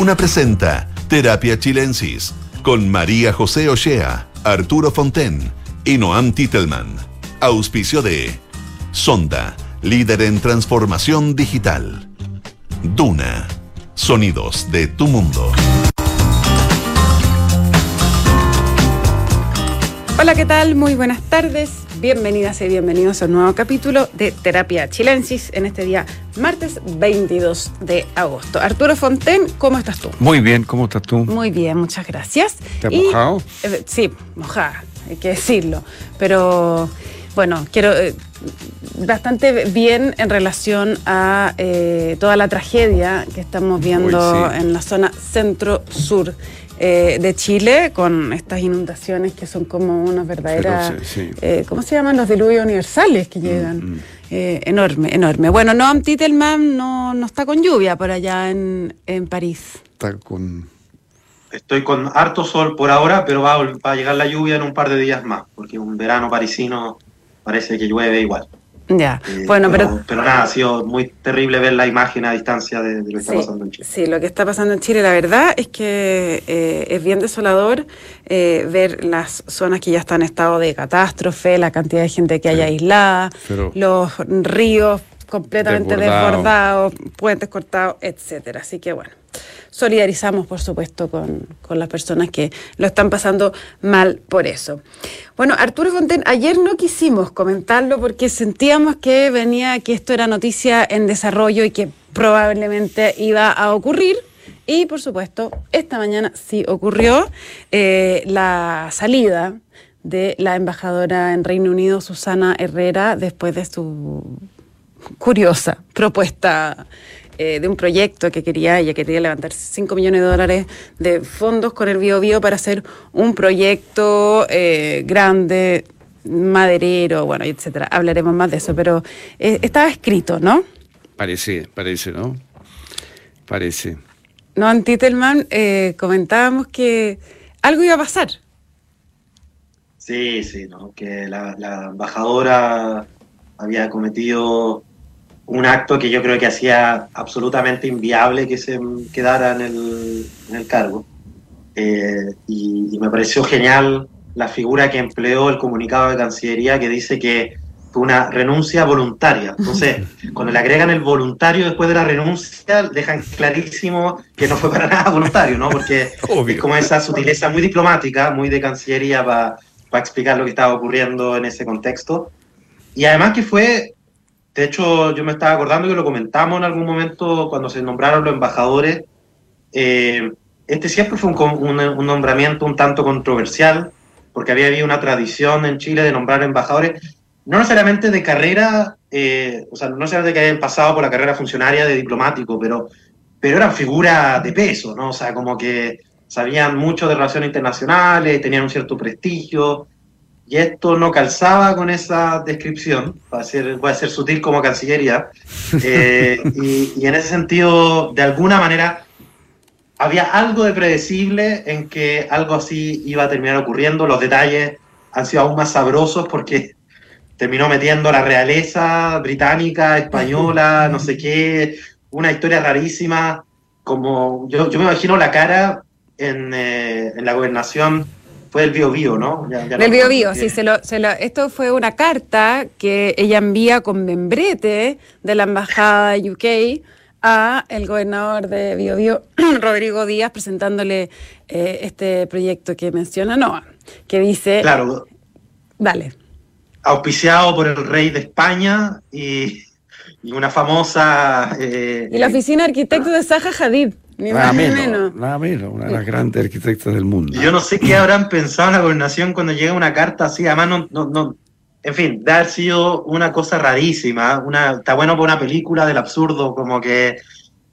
Duna presenta Terapia Chilensis con María José Ochea, Arturo Fonten y Noam Titelman. Auspicio de Sonda, líder en transformación digital. Duna, sonidos de tu mundo. Hola, ¿qué tal? Muy buenas tardes. Bienvenidas y bienvenidos a un nuevo capítulo de Terapia Chilensis en este día martes 22 de agosto. Arturo Fonten, ¿cómo estás tú? Muy bien, ¿cómo estás tú? Muy bien, muchas gracias. ¿Te has mojado? eh, sí, mojada, hay que decirlo. Pero bueno, quiero eh, bastante bien en relación a eh, toda la tragedia que estamos viendo Uy, sí. en la zona centro-sur eh, de Chile con estas inundaciones que son como unas verdaderas, Feroces, sí. eh, ¿cómo se llaman? Los diluvios universales que llegan. mm. Eh, enorme, enorme. Bueno, Noam Titelman no, no está con lluvia por allá en, en París. Está con... Estoy con harto sol por ahora, pero va a, va a llegar la lluvia en un par de días más, porque un verano parisino parece que llueve igual. Ya, Eh, bueno, pero pero nada, ha sido muy terrible ver la imagen a distancia de, de lo que está pasando en Chile. sí, lo que está pasando en Chile, la verdad es que eh, es bien desolador eh, ver las zonas que ya están en estado de catástrofe, la cantidad de gente que hay aislada, pero- los ríos completamente Desbordados. desbordados, puentes cortados, etcétera. Así que bueno, solidarizamos por supuesto con, con las personas que lo están pasando mal por eso. Bueno, Arturo Fonten, ayer no quisimos comentarlo porque sentíamos que venía, que esto era noticia en desarrollo y que probablemente iba a ocurrir. Y por supuesto, esta mañana sí ocurrió eh, la salida de la embajadora en Reino Unido, Susana Herrera, después de su curiosa propuesta eh, de un proyecto que quería, ella quería levantar 5 millones de dólares de fondos con el Bio Bio para hacer un proyecto eh, grande, maderero, bueno, etcétera. Hablaremos más de eso, pero eh, estaba escrito, ¿no? Parece, parece, ¿no? Parece. No, en Titelman eh, comentábamos que algo iba a pasar. Sí, sí, ¿no? que la, la embajadora había cometido un acto que yo creo que hacía absolutamente inviable que se quedara en el, en el cargo. Eh, y, y me pareció genial la figura que empleó el comunicado de Cancillería que dice que fue una renuncia voluntaria. Entonces, cuando le agregan el voluntario después de la renuncia, dejan clarísimo que no fue para nada voluntario, ¿no? Porque Obvio. es como esa sutileza muy diplomática, muy de Cancillería para explicar lo que estaba ocurriendo en ese contexto. Y además que fue, de hecho, yo me estaba acordando que lo comentamos en algún momento cuando se nombraron los embajadores. eh, este siempre fue un, un- un nombramiento un tanto controversial, porque había habido una tradición en Chile de nombrar embajadores, no necesariamente de carrera, eh, o sea, no necesariamente que hayan pasado por la carrera funcionaria de diplomático, pero, pero eran figuras de peso, ¿no? O sea, como que sabían mucho de relaciones internacionales, tenían un cierto prestigio, y esto no calzaba con esa descripción, va a ser, voy a ser sutil como Cancillería, eh, y, y en ese sentido, de alguna manera, había algo de predecible en que algo así iba a terminar ocurriendo, los detalles han sido aún más sabrosos porque terminó metiendo la realeza británica, española, no sé qué, una historia rarísima, como yo, yo me imagino la cara en, eh, en la gobernación, fue el Bio Bio, ¿no? Ya- ya no Del Bio Bio, sí, se lo, se lo- esto fue una carta que ella envía con membrete de la embajada de UK a el gobernador de Bio Bio, Rodrigo Díaz, presentándole eh, este proyecto que menciona Noah, que dice, Claro, dale, auspiciado por el rey de España y, y una famosa... eh, y la oficina de arquitectos de Zaha Hadid, ni Nada más ni menos, menos. nada menos, una de las grandes arquitectas del mundo. Y Yo no sé qué habrán pensado en la gobernación cuando llega una carta así, además no, no, no- en fin, de haber sido una cosa rarísima, una, está bueno para una película del absurdo, como que,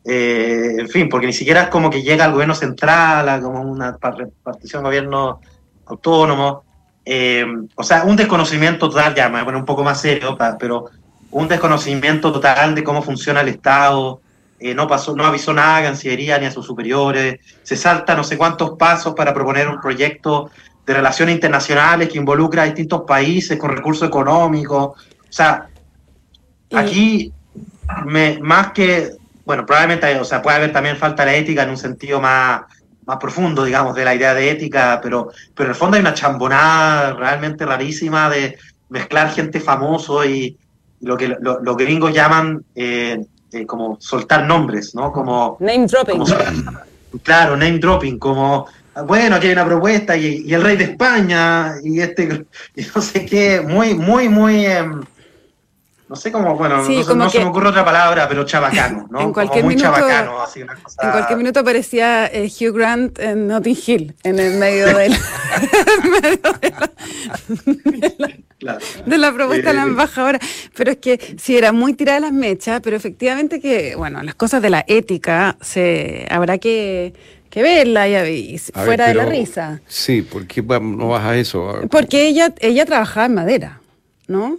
eh, en fin, porque ni siquiera es como que llega al gobierno central, a como una par- repartición de gobierno autónomo, eh, o sea, un desconocimiento total, ya me voy a poner un poco más serio, pa- pero un desconocimiento total de cómo funciona el Estado, eh, no pasó, no avisó nada a Cancillería ni a sus superiores, se salta no sé cuántos pasos para proponer un proyecto de relaciones internacionales que involucra a distintos países con recursos económicos. O sea, aquí, me, más que bueno, probablemente, o sea, puede haber también falta de ética en un sentido más, más profundo, digamos, de la idea de ética, pero, pero en el fondo hay una chambonada realmente rarísima de mezclar gente famoso y lo que lo- los gringos llaman eh, eh, como soltar nombres, ¿no? Como, Name dropping. como- claro, name dropping, como, bueno, aquí hay una propuesta y, y el rey de España y este, y no sé qué, muy, muy, muy, em, no sé cómo, bueno, Sí, no, se- como no se que- me ocurre otra palabra, pero chabacano, ¿no? En Como cualquier muy minuto- chabacano, así una cosa... En cualquier minuto aparecía eh, Hugh Grant en Notting Hill, en el medio de, la, Claro. de la propuesta de la embajadora. Pero es que sí, era muy tirada las mechas, pero efectivamente que, bueno, las cosas de la ética se habrá que, que verla y, y ver, fuera de la risa. Sí, ¿por qué va- no vas a eso? Porque ella, ella trabajaba en madera, ¿no?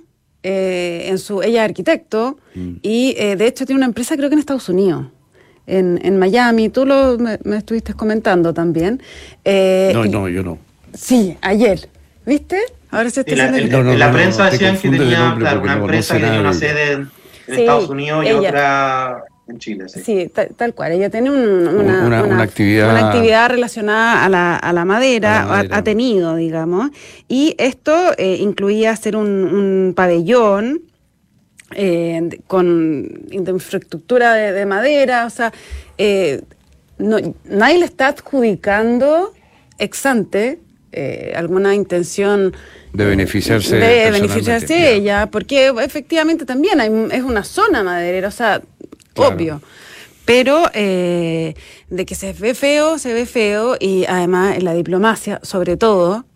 Eh, en su, ella es arquitecto Mm. y eh, de hecho tiene una empresa creo que en Estados Unidos, en, en Miami, tú lo, me, me estuviste comentando también. Eh, No, no, yo no. Sí, ayer, ¿viste? Ahora se está la, haciendo... en- No, no, en la no, prensa decían que tenía nombre claro, porque una no empresa que tenía una sede en, en Sí, Estados Unidos y ella. otra en Chile. Sí. Sí, ta- tal, cual. Ella tiene un- una, Una- una actividad- una actividad relacionada a la, a la madera, A la madera. Ha, ha tenido, digamos. Y esto eh, incluía hacer un, un pabellón eh, con infraestructura de, de madera, o sea, eh, no- nadie le está adjudicando ex ante eh, alguna intención De beneficiarse de beneficiarse ya. ella, porque efectivamente también hay, es una zona maderera, o sea, Claro. obvio. Pero eh, de que se ve feo, se ve feo, y además en la diplomacia, sobre todo,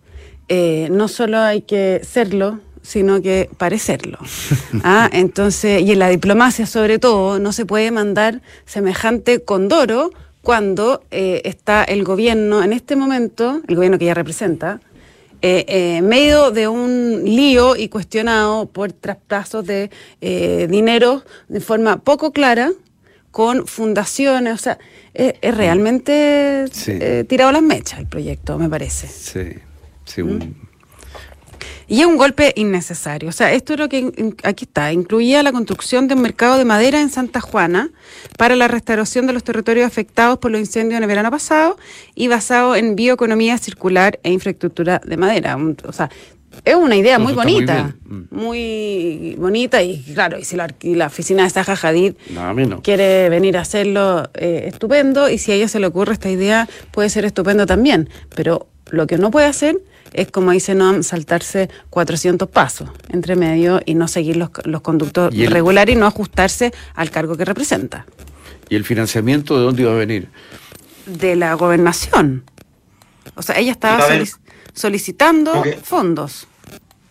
eh, no solo hay que serlo, sino que parecerlo. ¿Ah? Entonces, y en la diplomacia, sobre todo, no se puede mandar semejante condoro cuando eh, está el gobierno, en este momento, el gobierno que ella representa, eh, eh, en medio de un lío y cuestionado por traspasos de eh, dinero de forma poco clara con fundaciones, o sea, es, es realmente Sí. eh, tirado las mechas el proyecto, me parece. Sí, sí, ¿Mm? un- Y es un golpe innecesario. O sea, esto es lo que aquí está. Incluía la construcción de un mercado de madera en Santa Juana para la restauración de los territorios afectados por los incendios en el verano pasado y basado en bioeconomía circular e infraestructura de madera. O sea, es una idea muy bonita. Mm. Muy bonita y claro, y si la, y la oficina de Zaha Hadid quiere venir a hacerlo eh, estupendo y si a ella se le ocurre esta idea puede ser estupendo también, pero lo que no puede hacer es, como dice Noam, saltarse 400 pasos entre medio y no seguir los, los conductos Y el- regulares y no ajustarse al cargo que representa, ¿Y el financiamiento de dónde iba a venir? de la gobernación. O sea, ella estaba solic- solicitando fondos.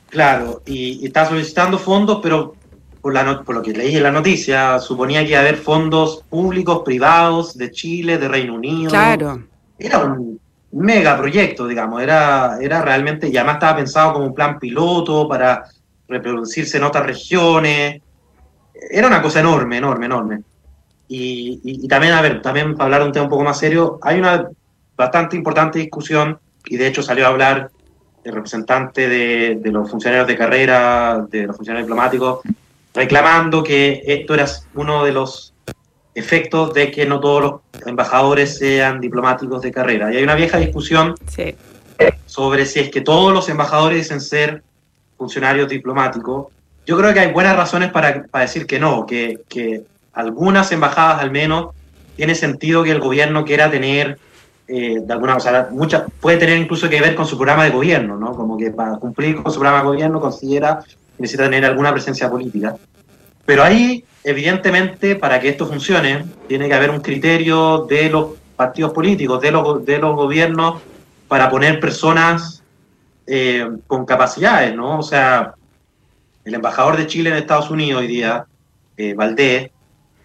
Claro, y, y está solicitando fondos, pero por, la no- por lo que leí en la noticia, suponía que iba a haber fondos públicos, privados, de Chile, de Reino Unido. Claro. Era un mega proyecto, digamos, era, era realmente, y además estaba pensado como un plan piloto para reproducirse en otras regiones. Era una cosa enorme, enorme, enorme. Y también, a ver, también para hablar de un tema un poco más serio, hay una bastante importante discusión, y de hecho salió a hablar el representante de, de los funcionarios de carrera, de los funcionarios diplomáticos, reclamando que esto era uno de los efectos de que no todos los embajadores sean diplomáticos de carrera. Y hay una vieja discusión Sí. sobre si es que todos los embajadores dicen ser funcionarios diplomáticos. Yo creo que hay buenas razones para, para decir que no, que, que algunas embajadas al menos tiene sentido que el gobierno quiera tener, eh, de alguna o sea, muchas, puede tener incluso que ver con su programa de gobierno, ¿no? Como que para cumplir con su programa de gobierno considera que necesita tener alguna presencia política. Pero ahí, evidentemente, para que esto funcione, tiene que haber un criterio de los partidos políticos, de los, de los gobiernos, para poner personas eh, con capacidades, ¿no? O sea, el embajador de Chile en Estados Unidos hoy día, eh, Valdés,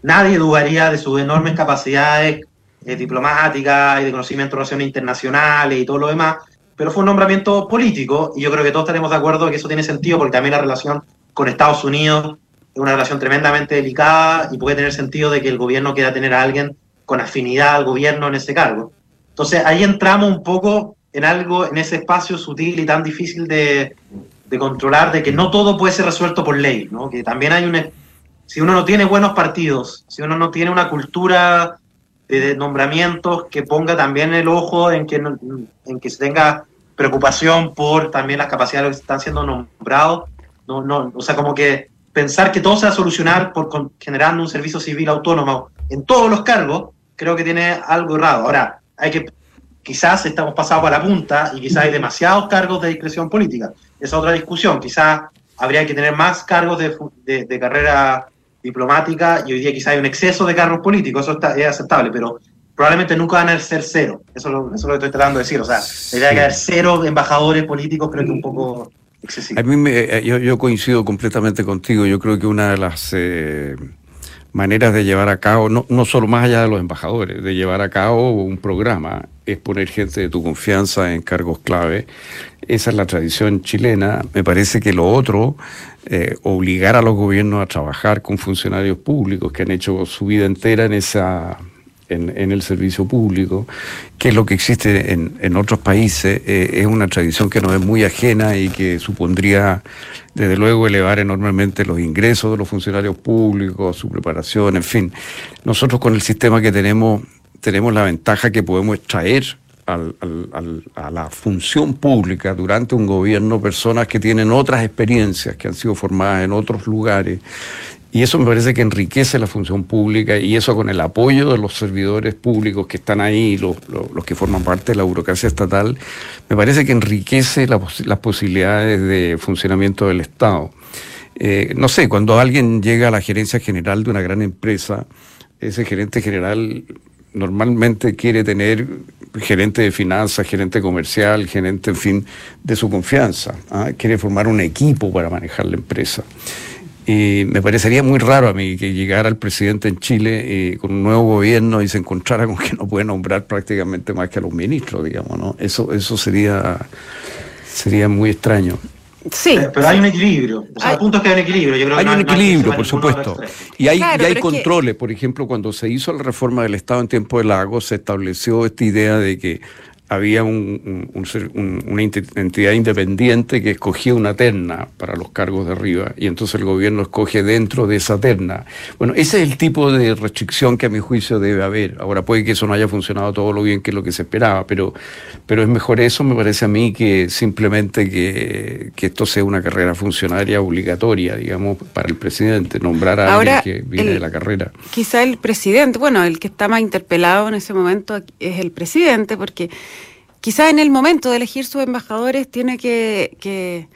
nadie dudaría de sus enormes capacidades eh, diplomáticas y de conocimiento de relaciones internacionales y todo lo demás, pero fue un nombramiento político y yo creo que todos estaremos de acuerdo que eso tiene sentido porque también la relación con Estados Unidos es una relación tremendamente delicada y puede tener sentido de que el gobierno quiera tener a alguien con afinidad al gobierno en ese cargo. Entonces ahí entramos un poco en algo, en ese espacio sutil y tan difícil de, de controlar, de que no todo puede ser resuelto por ley, ¿no? que también hay un, si uno no tiene buenos partidos, si uno no tiene una cultura de nombramientos que ponga también el ojo en que, en que se tenga preocupación por también las capacidades que están siendo nombrados, no, no, o sea, como que pensar que todo se va a solucionar por generando un servicio civil autónomo en todos los cargos, creo que tiene algo errado. Ahora, hay que quizás estamos pasados a la punta y quizás hay demasiados cargos de discreción política. Esa es otra discusión. Quizás habría que tener más cargos de, de, carrera diplomática y hoy día quizás hay un exceso de cargos políticos. Eso está, es aceptable, pero probablemente nunca van a ser cero. Eso, eso es lo que estoy tratando de decir. O sea, la idea de que haber cero embajadores políticos creo que es un poco A mí me, eh, yo, yo, coincido completamente contigo. Yo creo que una de las... Eh maneras de llevar a cabo, no, no solo más allá de los embajadores, de llevar a cabo un programa, es poner gente de tu confianza en cargos clave. Esa es la tradición chilena. Me parece que lo otro, eh, obligar a los gobiernos a trabajar con funcionarios públicos que han hecho su vida entera en esa en, el servicio público, que es lo que existe en, otros países, eh, es una tradición que nos es muy ajena y que supondría, desde luego, elevar enormemente los ingresos de los funcionarios públicos, su preparación, en fin. Nosotros con el sistema que tenemos, tenemos la ventaja que podemos traer a la función pública durante un gobierno personas que tienen otras experiencias, que han sido formadas en otros lugares y eso me parece que enriquece la función pública y eso con el apoyo de los servidores públicos que están ahí, los, que forman parte de la burocracia estatal, me parece que enriquece las posibilidades de funcionamiento del Estado. Eh, no sé, cuando alguien llega a la gerencia general de una gran empresa, ese gerente general normalmente quiere tener gerente de finanzas, gerente comercial, gerente, en fin, de su confianza. ¿ah? Quiere formar un equipo para manejar la empresa. Y me parecería muy raro a mí que llegara el presidente en Chile eh, con un nuevo gobierno y se encontrara con que no puede nombrar prácticamente más que a los ministros, digamos, ¿no? Eso, eso sería, sería muy extraño. Sí. Pero, hay un equilibrio. O sea, el punto es que hay un equilibrio. Yo creo hay un equilibrio, por supuesto. Y hay, y hay controles. Por ejemplo, cuando se hizo la reforma del Estado en tiempo de Lago, se estableció esta idea de que había un, una entidad independiente que escogía una terna para los cargos de arriba y entonces el gobierno escoge dentro de esa terna. Bueno, ese es el tipo de restricción que a mi juicio debe haber. Ahora puede que eso no haya funcionado todo lo bien que es lo que se esperaba, pero, pero es mejor eso, me parece a mí, que simplemente que, que esto sea una carrera funcionaria obligatoria, digamos, para el presidente, nombrar a alguien que viene de la carrera. Quizá el presidente, bueno, el que está más interpelado en ese momento es el presidente, porque quizás en el momento de elegir sus embajadores tiene que,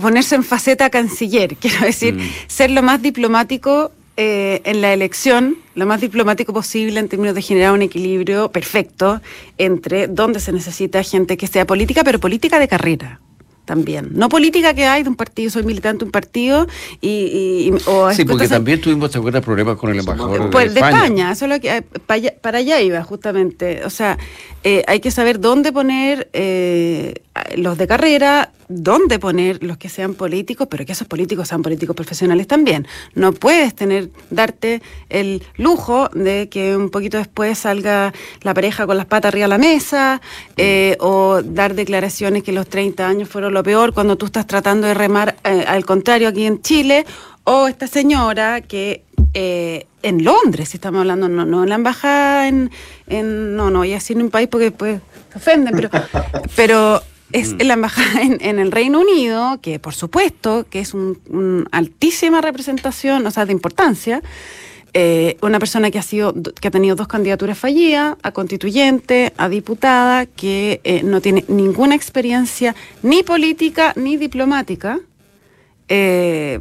ponerse en faceta canciller, quiero decir, mm. ser lo más diplomático eh, en la elección, lo más diplomático posible en términos de generar un equilibrio perfecto entre donde se necesita gente que sea política, pero política de carrera también. No política que hay de un partido, soy militante de un partido y... sí, porque también tuvimos, ¿te problemas con el embajador pues, de, España? Eso lo que, eh, para, allá, iba, justamente. O sea, eh, hay que saber dónde poner eh, los de carrera, dónde poner los que sean políticos, pero que esos políticos sean políticos profesionales también. No puedes tener, darte el lujo de que un poquito después salga la pareja con las patas arriba de la mesa, eh, o dar declaraciones que los 30 años fueron lo peor cuando tú estás tratando de remar eh, al contrario aquí en Chile, o esta señora que eh, en Londres, si estamos hablando, no, no en la embajada, en, en no, no, y así en un país porque después se ofenden, pero, pero es mm. la embajada en, el Reino Unido, que por supuesto que es una un altísima representación, o sea, de importancia. Eh, una persona que ha sido que ha tenido dos candidaturas fallidas a constituyente a diputada que eh, no tiene ninguna experiencia ni política ni diplomática eh,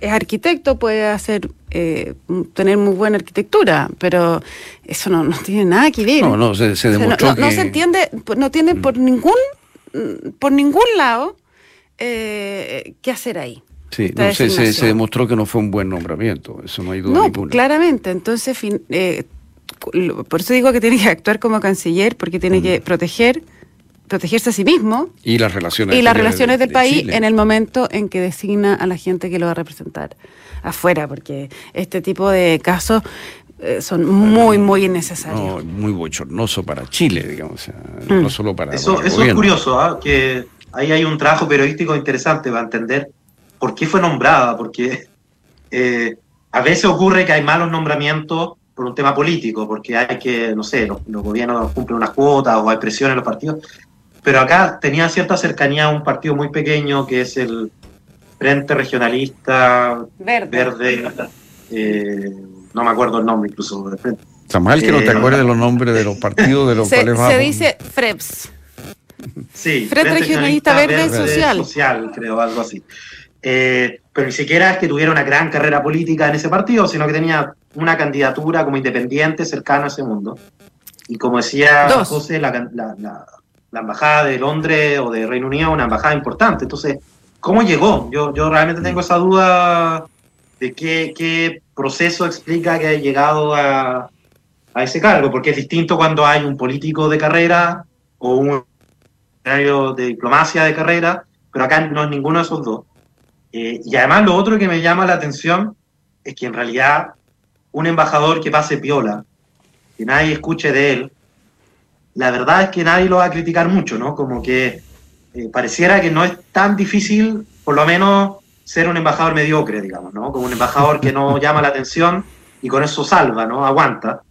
es arquitecto puede hacer tener muy buena arquitectura pero eso no, tiene nada que ver no no se, demostró no, se entiende no tiene por mm. ningún Mm, por ningún lado eh, qué hacer ahí. Sí, se, demostró que no fue un buen nombramiento, eso no hay duda no, claramente, entonces, eh, por eso digo que tiene que actuar como canciller, porque tiene que proteger protegerse a sí mismo y las relaciones, y las relaciones del país en el momento en que designa a la gente que lo va a representar afuera, porque este tipo de casos eh, son muy, muy innecesarios. muy bochornoso para Chile, digamos, no mm. solo para... Eso, eso es curioso, ¿ah? que ahí hay un trabajo periodístico interesante para entender por qué fue nombrada, porque eh, a veces ocurre que hay malos nombramientos por un tema político, porque hay que, no sé, los, los gobiernos cumplen unas cuotas o hay presión en los partidos, pero acá tenía cierta cercanía a un partido muy pequeño que es el Frente Regionalista Verde, eh, no me acuerdo el nombre incluso. Está mal que no te eh, acuerdes de los nombres de los partidos de los se, cuales Se dice FREPS. Sí, Frente, Regionalista, Verde, Social. Social, creo, algo así. Eh, pero ni siquiera es que tuviera una gran carrera política en ese partido, sino que tenía una candidatura como independiente cercana a ese mundo. Y como decía José, la, la, embajada de Londres o de Reino Unido es una embajada importante. Entonces, ¿cómo llegó? Yo, yo realmente tengo esa duda de qué, qué proceso explica que haya llegado a, a ese cargo, porque es distinto cuando hay un político de carrera o un de diplomacia de carrera, pero acá no es ninguno de esos dos. Eh, y además lo otro que me llama la atención es que en realidad un embajador que pase piola, que nadie escuche de él, la verdad es que nadie lo va a criticar mucho, ¿no? Como que eh, pareciera que no es tan difícil, por lo menos, ser un embajador mediocre, digamos, ¿no? Como un embajador que no llama la atención y con eso salva, ¿no? Aguanta.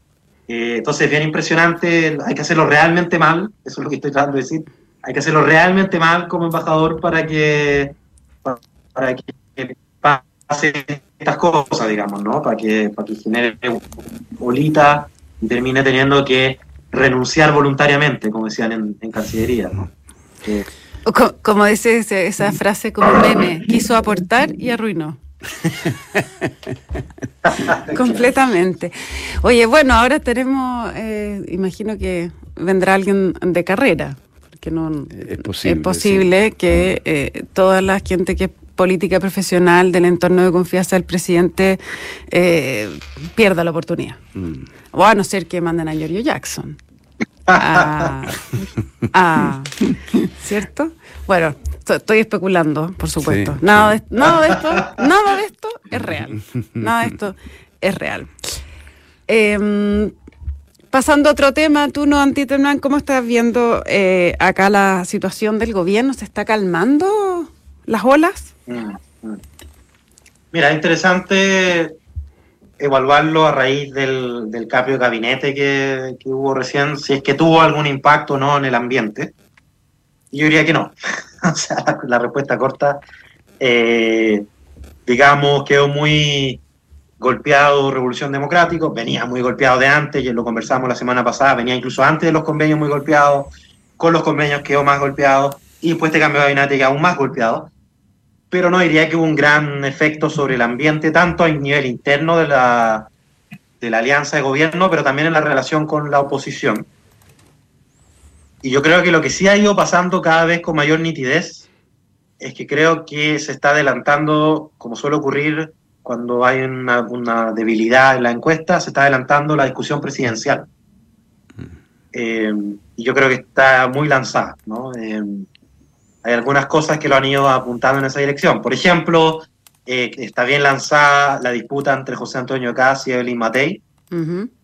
Eh, entonces, bien impresionante, hay que hacerlo realmente mal, eso es lo que estoy tratando de decir, hay que hacerlo realmente mal como embajador para que, para que pase estas cosas, digamos, ¿no? Para que, para que genere bolita y termine teniendo que renunciar voluntariamente, como decían en, Cancillería, ¿no? como, dice esa frase como meme, quiso aportar y arruinó. Completamente. Oye, bueno, ahora tenemos, eh, imagino que vendrá alguien de carrera, porque no es posible, que eh, toda la gente que política profesional del entorno de confianza del presidente eh, pierda la oportunidad. Mm. O a no ser que manden a Giorgio Jackson. Ah, ah, ¿Cierto? Bueno, estoy especulando, por supuesto. nada, de, nada, de, esto, nada de esto es real. Nada de esto es real. Em, pasando a otro tema, tú no, Antiterman, ¿cómo estás viendo eh, acá la situación del gobierno? ¿Se está calmando las olas? Mira, es interesante evaluarlo a raíz del, cambio de gabinete que, hubo recién, si es que tuvo algún impacto o no en el ambiente. Yo diría que no. o sea, la, respuesta corta, eh, digamos, quedó muy golpeado Revolución Democrático, venía muy golpeado de antes, lo conversamos la semana pasada, venía incluso antes de los convenios muy golpeado, con los convenios quedó más golpeado, y después este cambio de gabinete aún más golpeado pero no diría que hubo un gran efecto sobre el ambiente, tanto a nivel interno de la, de la alianza de gobierno, pero también en la relación con la oposición. Y yo creo que lo que sí ha ido pasando cada vez con mayor nitidez es que creo que se está adelantando, como suele ocurrir cuando hay una, debilidad en la encuesta, se está adelantando la discusión presidencial. Mm. Eh, y yo creo que está muy lanzada. ¿no? Eh, hay algunas cosas que lo han ido apuntando en esa dirección. Por ejemplo, eh, está bien lanzada la disputa entre José Antonio Caz y Evelyn Matei.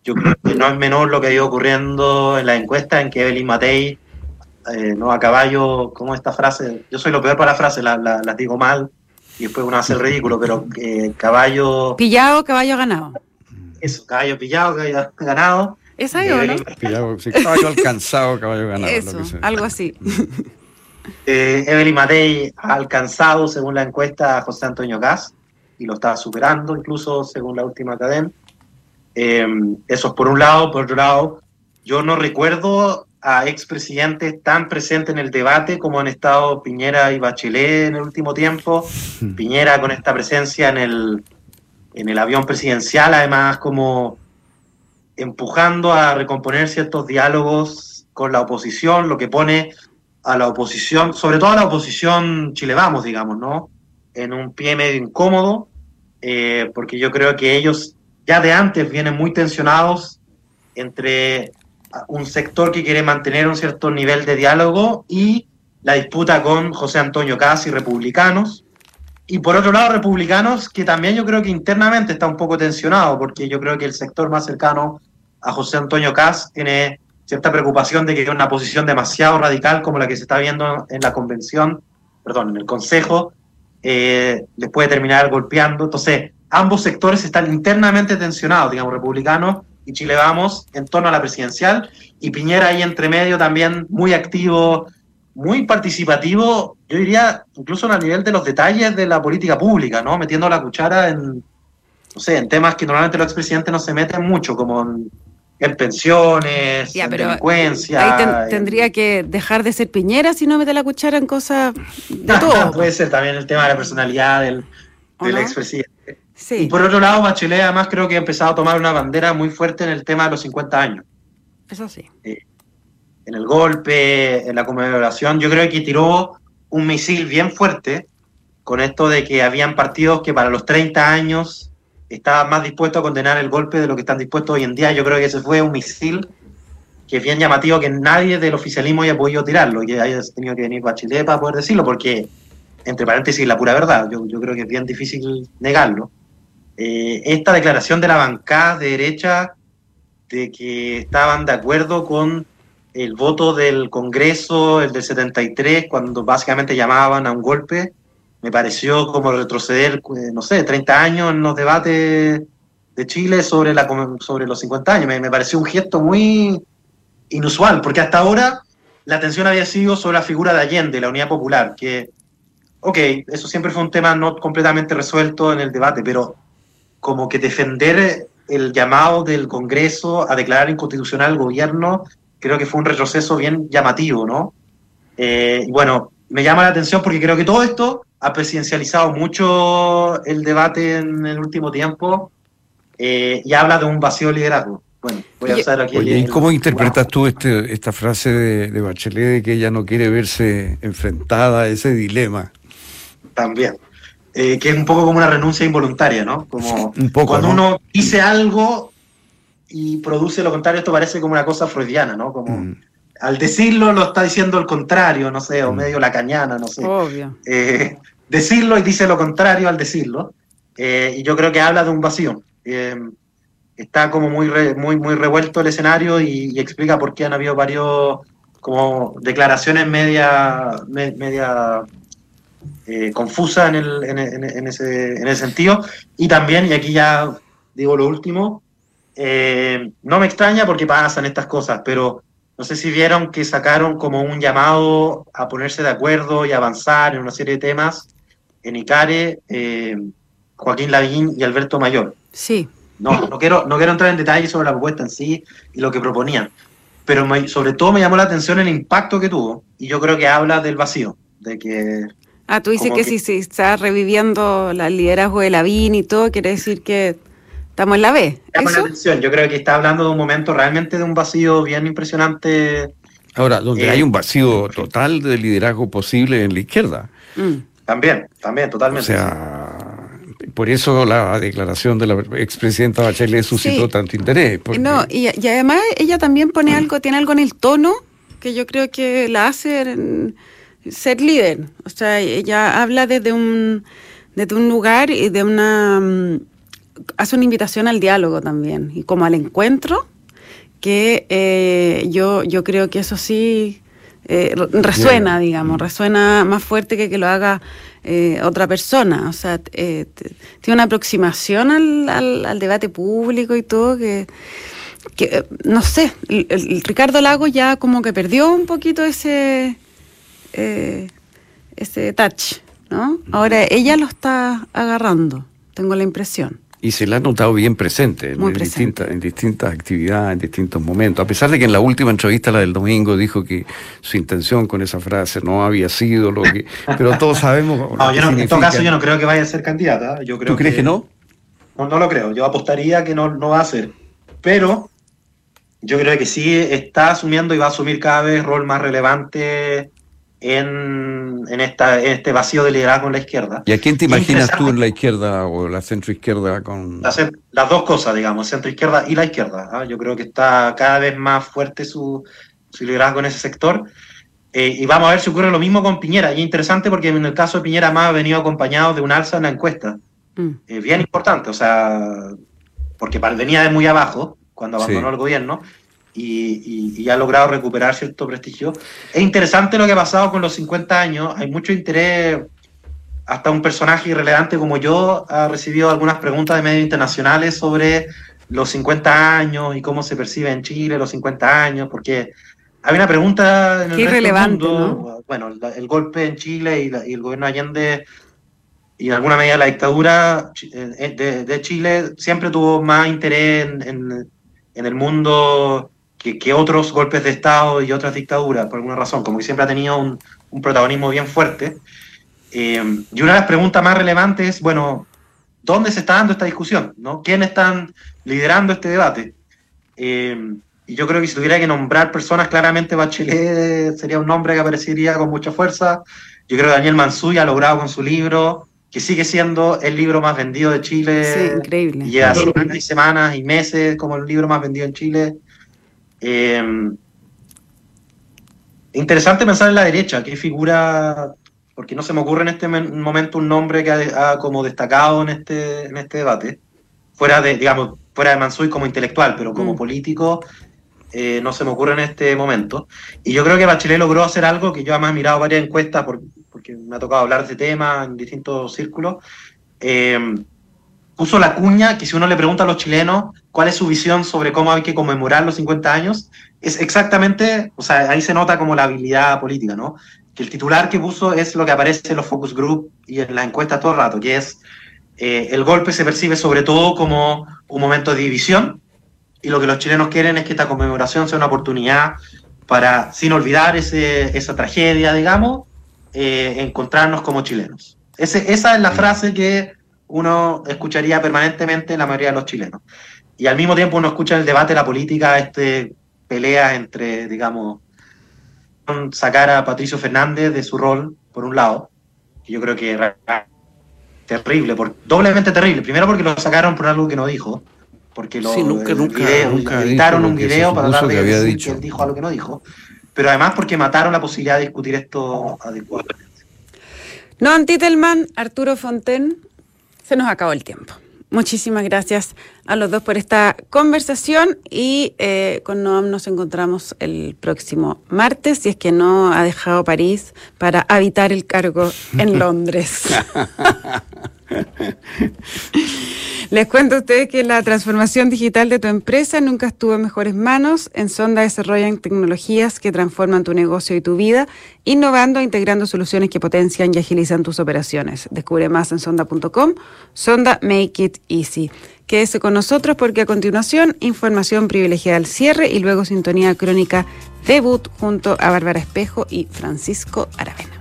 Yo creo que no es menor lo que ha ido ocurriendo en la encuesta, en que Evelyn Matei, eh, no a caballo, como esta frase, yo soy lo peor para las frases, las la, digo mal y después uno hace el ridículo, pero eh, caballo... Pillado, caballo ganado. Eso, caballo pillado, caballo ganado. ¿Es ahí o no? caballo alcanzado, caballo ganado. Eso, algo así. Eh, Evelyn Matei ha alcanzado, según la encuesta, a José Antonio Gas y lo está superando, incluso según la última cadena. Eh, eso es por un lado. Por otro lado, yo no recuerdo a expresidentes tan presentes en el debate como han estado Piñera y Bachelet en el último tiempo. Piñera con esta presencia en el, en el avión presidencial, además como empujando a recomponer ciertos diálogos con la oposición, lo que pone a la oposición, sobre todo a la oposición Chile Vamos, digamos, ¿no? En un pie medio incómodo, eh, porque yo creo que ellos ya de antes vienen muy tensionados entre un sector que quiere mantener un cierto nivel de diálogo y la disputa con José Antonio Casi, republicanos. Y por otro lado, republicanos, que también yo creo que internamente está un poco tensionado, porque yo creo que el sector más cercano a José Antonio Cas tiene cierta preocupación de que una posición demasiado radical como la que se está viendo en la convención, perdón, en el Consejo, eh, les puede terminar golpeando. Entonces, ambos sectores están internamente tensionados, digamos, republicanos y Chile Vamos, en torno a la presidencial, y Piñera ahí entre medio también muy activo, muy participativo, yo diría, incluso a nivel de los detalles de la política pública, ¿no? Metiendo la cuchara en, no sé, en temas que normalmente los expresidentes no se meten mucho, como en, pensiones, en delincuencia. Ahí tendría que dejar de ser Piñera si no mete la cuchara en cosas de todo. Puede ser también el tema de la personalidad del, del expresidente. Y por otro lado, Bachelet además creo que ha empezado a tomar una bandera muy fuerte en el tema de los 50 años. Eso sí. Eh, en el golpe, en la conmemoración, yo creo que tiró un misil bien fuerte con esto de que habían partidos que para los 30 años estaban más dispuestos a condenar el golpe de lo que están dispuestos hoy en día. Yo creo que ese fue un misil que es bien llamativo que nadie del oficialismo haya podido tirarlo, que haya tenido que venir Bachelet para poder decirlo, porque, entre paréntesis, la pura verdad, yo, yo creo que es bien difícil negarlo. Eh, esta declaración de la bancada de derecha de que estaban de acuerdo con el voto del Congreso, el del 73, cuando básicamente llamaban a un golpe, me pareció como retroceder, eh, no sé, 30 años en los debates de Chile sobre, la, sobre los 50 años. Me, me pareció un gesto muy inusual, porque hasta ahora la atención había sido sobre la figura de Allende, la Unidad Popular, que, ok, eso siempre fue un tema no completamente resuelto en el debate, pero como que defender el llamado del Congreso a declarar inconstitucional el gobierno, creo que fue un retroceso bien llamativo, ¿no? Eh, bueno, me llama la atención porque creo que todo esto ha presidencializado mucho el debate en el último tiempo eh, y habla de un vacío de liderazgo. Bueno, voy a usar aquí. ¿y cómo interpretas tú este, esta frase de, de Bachelet de que ella no quiere verse enfrentada a ese dilema? También. Eh, que es un poco como una renuncia involuntaria, ¿no? Como cuando uno dice algo y produce lo contrario, esto parece como una cosa freudiana, ¿no? Como mm. Al decirlo lo está diciendo el contrario, no sé, o mm. medio la cañana, no sé. Obvio. Eh, decirlo y dice lo contrario al decirlo. Eh, y yo creo que habla de un vacío. está como muy, muy, muy revuelto el escenario y, explica por qué han habido varios como declaraciones media, media eh, confusa en, el, en, ese, en, ese, sentido. Y también, y aquí ya digo lo último, eh, no me extraña porque pasan estas cosas, pero no sé si vieron que sacaron como un llamado a ponerse de acuerdo y avanzar en una serie de temas en ICARE, eh, Joaquín Lavín y Alberto Mayor. Sí. No, no, quiero, no quiero entrar en detalle sobre la propuesta en sí y lo que proponían, pero sobre todo me llamó la atención el impacto que tuvo y yo creo que habla del vacío, de que Ah, tú dices que, si se está reviviendo el liderazgo de Lavín y todo, quiere decir que estamos en la B. atención, yo creo que está hablando de un momento realmente de un vacío bien impresionante. Ahora, donde eh, hay un vacío total de liderazgo posible en la izquierda. Mm. También, también, totalmente. O sea, por eso la declaración de la expresidenta Bachelet suscitó tanto interés. No, y, además ella también pone algo, tiene algo en el tono que yo creo que la hace ser líder. O sea, ella habla desde un, desde un lugar y de una... Mm, hace una invitación al diálogo también y como al encuentro, que eh, yo, yo creo que eso sí eh, resuena, digamos, resuena más fuerte que que lo haga eh, otra persona. O sea, tiene una aproximación al, al, debate público y todo que, que no sé, el, Ricardo Lago ya como que perdió un poquito ese eh, ese touch, ¿no? Ahora ella lo está agarrando, tengo la impresión. Y se la ha notado bien presente, en, Distintas, en distintas actividades, en distintos momentos. A pesar de que en la última entrevista, la del domingo, dijo que su intención con esa frase no había sido lo que. Pero todos sabemos. no, yo en todo caso, yo no creo que vaya a ser candidata. Yo creo ¿Tú crees que, no? no? No lo creo. Yo apostaría que no, no va a ser. Pero yo creo que sí está asumiendo y va a asumir cada vez rol más relevante en, en, esta, este vacío de liderazgo en la izquierda. ¿Y a quién te imaginas tú en la izquierda o la centroizquierda con...? Las, las dos cosas, digamos, centroizquierda y la izquierda. ¿ah? Yo creo que está cada vez más fuerte su, su liderazgo en ese sector. Eh, y vamos a ver si ocurre lo mismo con Piñera. Y es interesante porque en el caso de Piñera más ha venido acompañado de un alza en la encuesta. Mm. Eh, bien importante, o sea, porque venía de muy abajo cuando abandonó el gobierno y, ha logrado recuperar cierto prestigio. Es interesante lo que ha pasado con los 50 años, hay mucho interés, hasta un personaje irrelevante como yo ha recibido algunas preguntas de medios internacionales sobre los 50 años y cómo se percibe en Chile los 50 años, porque hay una pregunta en el Qué resto del mundo, ¿no? bueno, el golpe en Chile y, la- y el gobierno de Allende y en alguna medida la dictadura chi- eh, de, de Chile siempre tuvo más interés en, en- en el mundo que, que otros golpes de Estado y otras dictaduras, por alguna razón, como que siempre ha tenido un, un protagonismo bien fuerte. Eh, y una de las preguntas más relevantes es, bueno, ¿dónde se está dando esta discusión? ¿no? ¿Quiénes están liderando este debate? Eh, y yo creo que si tuviera que nombrar personas, claramente Bachelet sería un nombre que aparecería con mucha fuerza. Yo creo que Daniel Mansuy ha logrado con su libro, que sigue siendo el libro más vendido de Chile. Sí, increíble. Y y semanas y meses como el libro más vendido en Chile. Eh, interesante pensar en la derecha, qué figura, porque no se me ocurre en este men- momento un nombre que ha, ha como destacado en este, en este debate, fuera de, digamos, fuera de Mansuy como intelectual, pero como Mm. político eh, no se me ocurre en este momento. Y yo creo que Bachelet logró hacer algo que yo además he mirado varias encuestas por- porque me ha tocado hablar de este tema en distintos círculos. Eh, puso la cuña que si uno le pregunta a los chilenos cuál es su visión sobre cómo hay que conmemorar los 50 años, es exactamente, o sea, ahí se nota como la habilidad política, ¿no? Que el titular que puso es lo que aparece en los focus group y en las encuestas todo el rato, que es eh, el golpe se percibe sobre todo como un momento de división y lo que los chilenos quieren es que esta conmemoración sea una oportunidad para, sin olvidar ese, esa tragedia, digamos, eh, encontrarnos como chilenos. Ese, esa es la frase que uno escucharía permanentemente en la mayoría de los chilenos. Y al mismo tiempo uno escucha el debate, la política, este pelea entre, digamos, sacar a Patricio Fernández de su rol, por un lado, que yo creo que era terrible, por, doblemente terrible. Primero porque lo sacaron por algo que no dijo, porque lo Sí, nunca, el nunca, video- nunca editaron un video para tratar de que había decir dicho. que él dijo algo que no dijo, pero además porque mataron la posibilidad de discutir esto adecuadamente. Noam Titelman, Arturo Fonten, se nos acabó el tiempo. Muchísimas gracias a los dos por esta conversación y eh, con Noam nos encontramos el próximo martes, si es que no ha dejado París para habitar el cargo en Londres. Les cuento a ustedes que la transformación digital de tu empresa nunca estuvo en mejores manos. En Sonda desarrollan tecnologías que transforman tu negocio y tu vida, innovando e integrando soluciones que potencian y agilizan tus operaciones. Descubre más en sonda.com. Sonda Make It Easy. Quédese con nosotros porque a continuación información privilegiada al cierre y luego sintonía crónica debut junto a Bárbara Espejo y Francisco Aravena.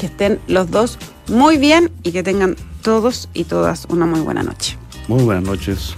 Que estén los dos muy bien y que tengan todos y todas una muy buena noche. Muy buenas noches.